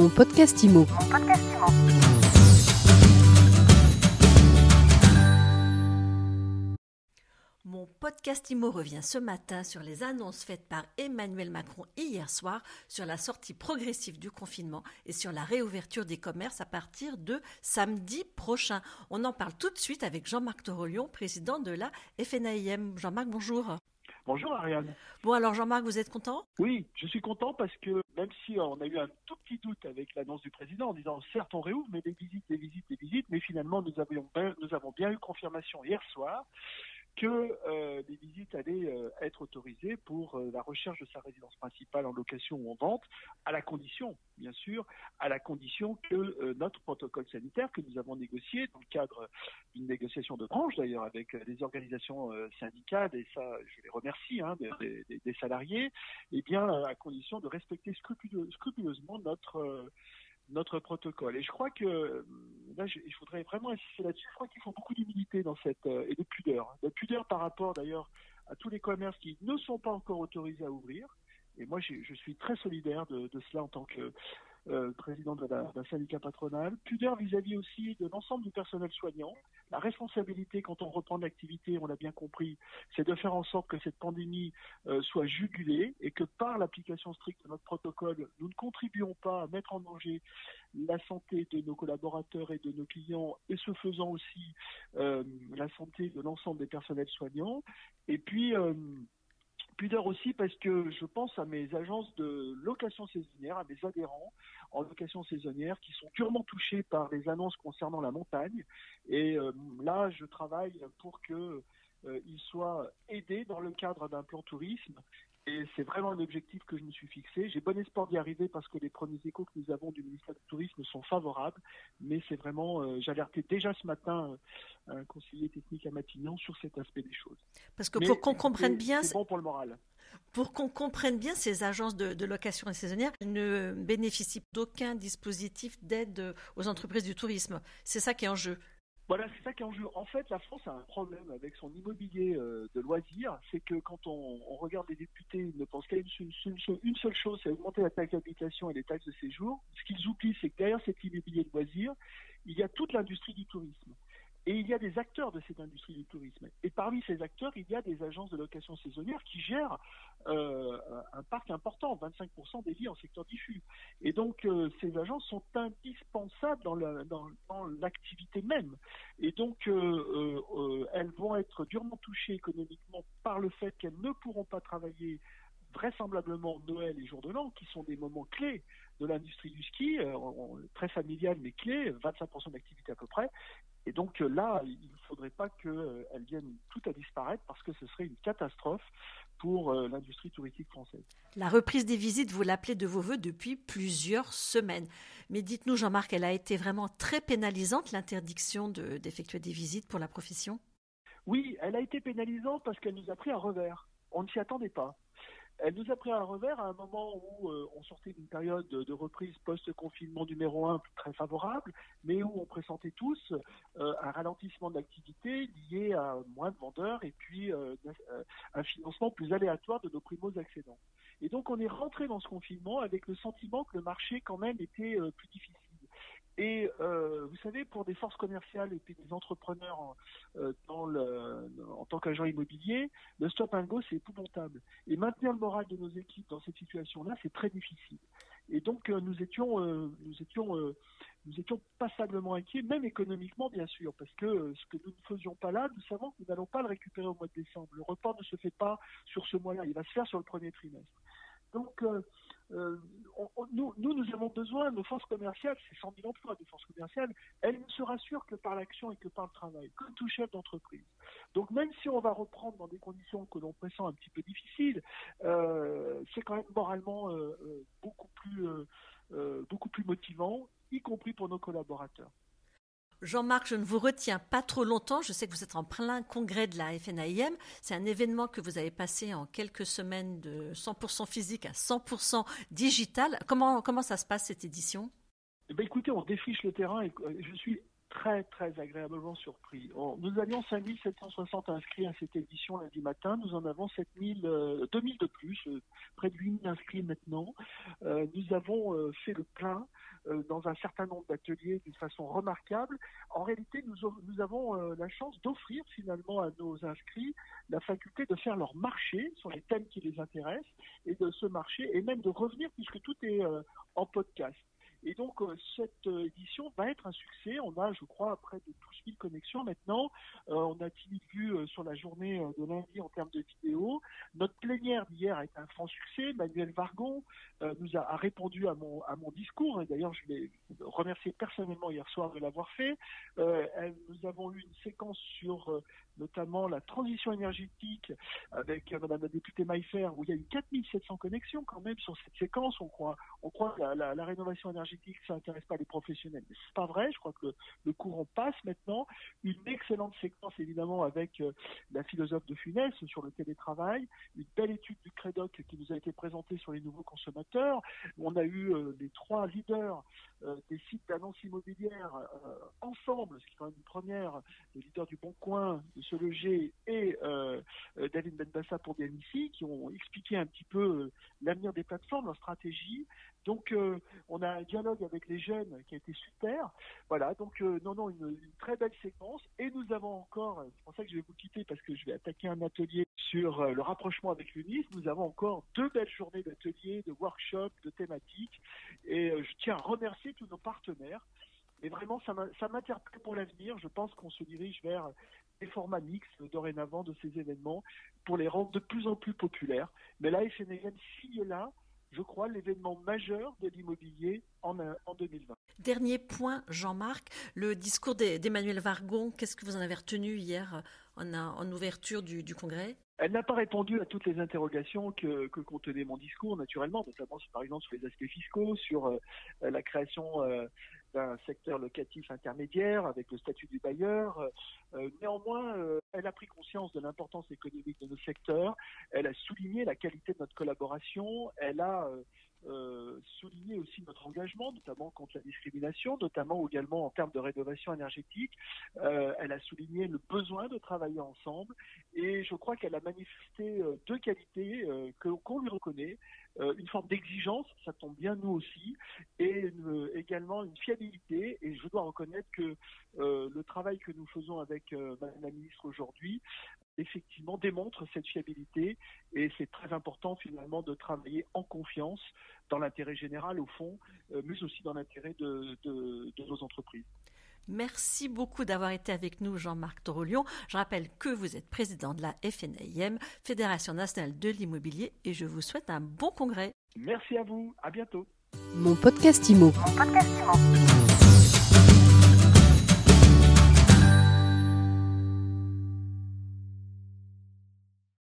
Mon podcast IMO. Mon podcast IMO revient ce matin sur les annonces faites par Emmanuel Macron hier soir sur la sortie progressive du confinement et sur la réouverture des commerces à partir de samedi prochain. On en parle tout de suite avec Jean-Marc Torolion, président de la FNAIM. Jean-Marc, bonjour. Bonjour Ariane. Bon alors Jean-Marc, vous êtes content? Oui, je suis content parce que même si on a eu un tout petit doute avec l'annonce du président en disant certes on réouvre, mais des visites, des visites, des visites, mais finalement nous, avions nous avons bien eu confirmation hier soir que euh, les visites allaient euh, être autorisées pour euh, la recherche de sa résidence principale en location ou en vente, à la condition, bien sûr, à la condition que notre protocole sanitaire que nous avons négocié dans le cadre d'une négociation de branche d'ailleurs avec les organisations syndicales, et ça je les remercie, hein, des, salariés, eh bien à condition de respecter scrupuleusement notre notre protocole. Et je crois que euh, là, je, voudrais vraiment insister là-dessus. Je crois qu'il faut beaucoup d'humilité dans cette euh, et de pudeur, de pudeur par rapport d'ailleurs à tous les commerces qui ne sont pas encore autorisés à ouvrir. Et moi, je suis très solidaire de cela en tant que euh, président d'un syndicat patronal, pudeur vis-à-vis aussi de l'ensemble du personnel soignant. La responsabilité quand on reprend l'activité, on l'a bien compris, c'est de faire en sorte que cette pandémie euh, soit jugulée et que par l'application stricte de notre protocole, nous ne contribuons pas à mettre en danger la santé de nos collaborateurs et de nos clients et ce faisant aussi euh, la santé de l'ensemble des personnels soignants. Et puis, Pudeur aussi parce que je pense à mes agences de location saisonnière, à mes adhérents en location saisonnière qui sont durement touchés par les annonces concernant la montagne. Et euh, là, je travaille pour qu'ils euh, soient aidés dans le cadre d'un plan tourisme et c'est vraiment un objectif que je me suis fixé. J'ai bon espoir d'y arriver parce que les premiers échos que nous avons du ministère du Tourisme sont favorables. Mais c'est vraiment, euh, j'alertais déjà ce matin euh, un conseiller technique à Matignon sur cet aspect des choses. Parce que pour qu'on comprenne bien, c'est bon pour le moral. Pour qu'on comprenne bien, ces agences de, de location et saisonnière ne bénéficient d'aucun dispositif d'aide aux entreprises du tourisme. C'est ça qui est en jeu. Voilà, c'est ça qui est en jeu. En fait, la France a un problème avec son immobilier euh, de loisirs, c'est que quand on, regarde les députés, ils ne pensent qu'à une, une, seule chose, c'est augmenter la taxe d'habitation et les taxes de séjour. Ce qu'ils oublient, c'est que derrière cet immobilier de loisirs, il y a toute l'industrie du tourisme. Et il y a des acteurs de cette industrie du tourisme. Et parmi ces acteurs, il y a des agences de location saisonnière qui gèrent euh, un parc important, 25% des lits en secteur diffus. Et donc, euh, ces agences sont indispensables dans l'activité même. Et donc, euh, elles vont être durement touchées économiquement par le fait qu'elles ne pourront pas travailler vraisemblablement Noël et jour de l'an, qui sont des moments clés de l'industrie du ski, très familial mais clés, 25% d'activité à peu près, et donc euh, là, il ne faudrait pas qu'elles euh, viennent toutes à disparaître parce que ce serait une catastrophe pour euh, l'industrie touristique française. La reprise des visites, vous l'appelez de vos voeux depuis plusieurs semaines. Mais dites-nous, Jean-Marc, elle a été vraiment très pénalisante, l'interdiction d'effectuer des visites pour la profession? Oui, elle a été pénalisante parce qu'elle nous a pris un revers. On ne s'y attendait pas. Elle nous a pris un revers à un moment où euh, on sortait d'une période de, reprise post-confinement numéro un très favorable, mais où on pressentait tous euh, un ralentissement de l'activité lié à moins de vendeurs et puis euh, un financement plus aléatoire de nos primos accédants. Et donc on est rentré dans ce confinement avec le sentiment que le marché quand même était plus difficile. Et euh, vous savez, pour des forces commerciales et des entrepreneurs euh, en tant qu'agent immobilier, le stop and go, c'est épouvantable. Et maintenir le moral de nos équipes dans cette situation-là, c'est très difficile. Et donc, euh, nous étions, nous étions, nous étions passablement inquiets, même économiquement, bien sûr, parce que ce que nous ne faisions pas là, nous savons que nous n'allons pas le récupérer au mois de décembre. Le report ne se fait pas sur ce mois-là, il va se faire sur le premier trimestre. Donc, euh, nous, nous, avons besoin, nos forces commerciales, c'est 100 000 emplois de forces commerciales, elles ne se rassurent que par l'action et que par le travail, comme tout chef d'entreprise. Donc même si on va reprendre dans des conditions que l'on pressent un petit peu difficiles, euh, c'est quand même moralement euh, beaucoup, plus, beaucoup plus motivant, y compris pour nos collaborateurs. Jean-Marc, je ne vous retiens pas trop longtemps. Je sais que vous êtes en plein congrès de la FNAIM. C'est un événement que vous avez passé en quelques semaines de 100% physique à 100% digital. Comment, comment ça se passe cette édition? Eh ben, Écoutez, on défriche le terrain et je suis très très agréablement surpris. nous avions 5760 inscrits à cette édition lundi matin, nous en avons 7000, 2000 de plus, près de 8000 inscrits maintenant. nous avons fait le plein dans un certain nombre d'ateliers d'une façon remarquable. En réalité, nous, nous avons la chance d'offrir finalement à nos inscrits la faculté de faire leur marché sur les thèmes qui les intéressent et de ce marché et même de revenir puisque tout est en podcast. Et donc, euh, cette euh, édition va être un succès. On a, je crois, près de 12 000 connexions maintenant. Euh, on a 10 000 vues sur la journée de lundi en termes de vidéos. Notre plénière d'hier a été un franc succès. Manuel Vargon nous a, répondu à mon, discours. Et d'ailleurs, je l'ai remercié personnellement hier soir de l'avoir fait. nous avons eu une séquence sur notamment la transition énergétique avec Madame la députée Maillefer, où il y a eu 4700 connexions quand même sur cette séquence. On croit, on croit que la, rénovation énergétique ça n'intéresse pas les professionnels. Mais c'est pas vrai. Je crois que le, courant passe maintenant. Une excellente séquence évidemment avec euh, la philosophe de Funès sur le télétravail. Une belle étude du Crédoc qui nous a été présentée sur les nouveaux consommateurs. On a eu euh, les trois leaders euh, des sites d'annonces immobilières ensemble, ce qui est une première, le leader du Bon Coin, de Se Loger et David Benbassa pour DMIC, qui ont expliqué un petit peu l'avenir des plateformes, leur stratégie. Donc on a un dialogue avec les jeunes qui a été super. Voilà, donc euh, non, non, une, très belle séquence. Et nous avons encore, c'est pour ça que je vais vous quitter parce que je vais attaquer un atelier sur euh, le rapprochement avec l'UNIS. Nous avons encore deux belles journées d'ateliers, de workshops, de thématiques. Et euh, je tiens à remercier tous nos partenaires. Et vraiment, ça m'interpelle pour l'avenir. Je pense qu'on se dirige vers des formats mixtes dorénavant de ces événements pour les rendre de plus en plus populaires. Mais là, FNN signe là je crois, l'événement majeur de l'immobilier en, en 2020. Dernier point, Jean-Marc, le discours d'Emmanuel Vargon, qu'est-ce que vous en avez retenu hier en, en ouverture du, du congrès? Elle n'a pas répondu à toutes les interrogations que, que, contenait mon discours, naturellement, notamment par exemple sur les aspects fiscaux, sur euh, la création euh, d'un secteur locatif intermédiaire avec le statut du bailleur. Euh, néanmoins, elle a pris conscience de l'importance économique de nos secteurs. Elle a souligné la qualité de notre collaboration. Elle a euh, souligner aussi notre engagement, notamment contre la discrimination, notamment également en termes de rénovation énergétique. Euh, elle a souligné le besoin de travailler ensemble et je crois qu'elle a manifesté euh, deux qualités qu'on lui reconnaît. une forme d'exigence, ça tombe bien nous aussi, et également une fiabilité. Et je dois reconnaître que le travail que nous faisons avec Madame la ministre aujourd'hui effectivement démontre cette fiabilité et c'est très important finalement de travailler en confiance dans l'intérêt général au fond, euh, mais aussi dans l'intérêt de, nos entreprises. Merci beaucoup d'avoir été avec nous, Jean-Marc Torolion. Je rappelle que vous êtes président de la FNAIM, Fédération nationale de l'immobilier, et je vous souhaite un bon congrès. Merci à vous. À bientôt. Mon podcast Mon podcast Imo.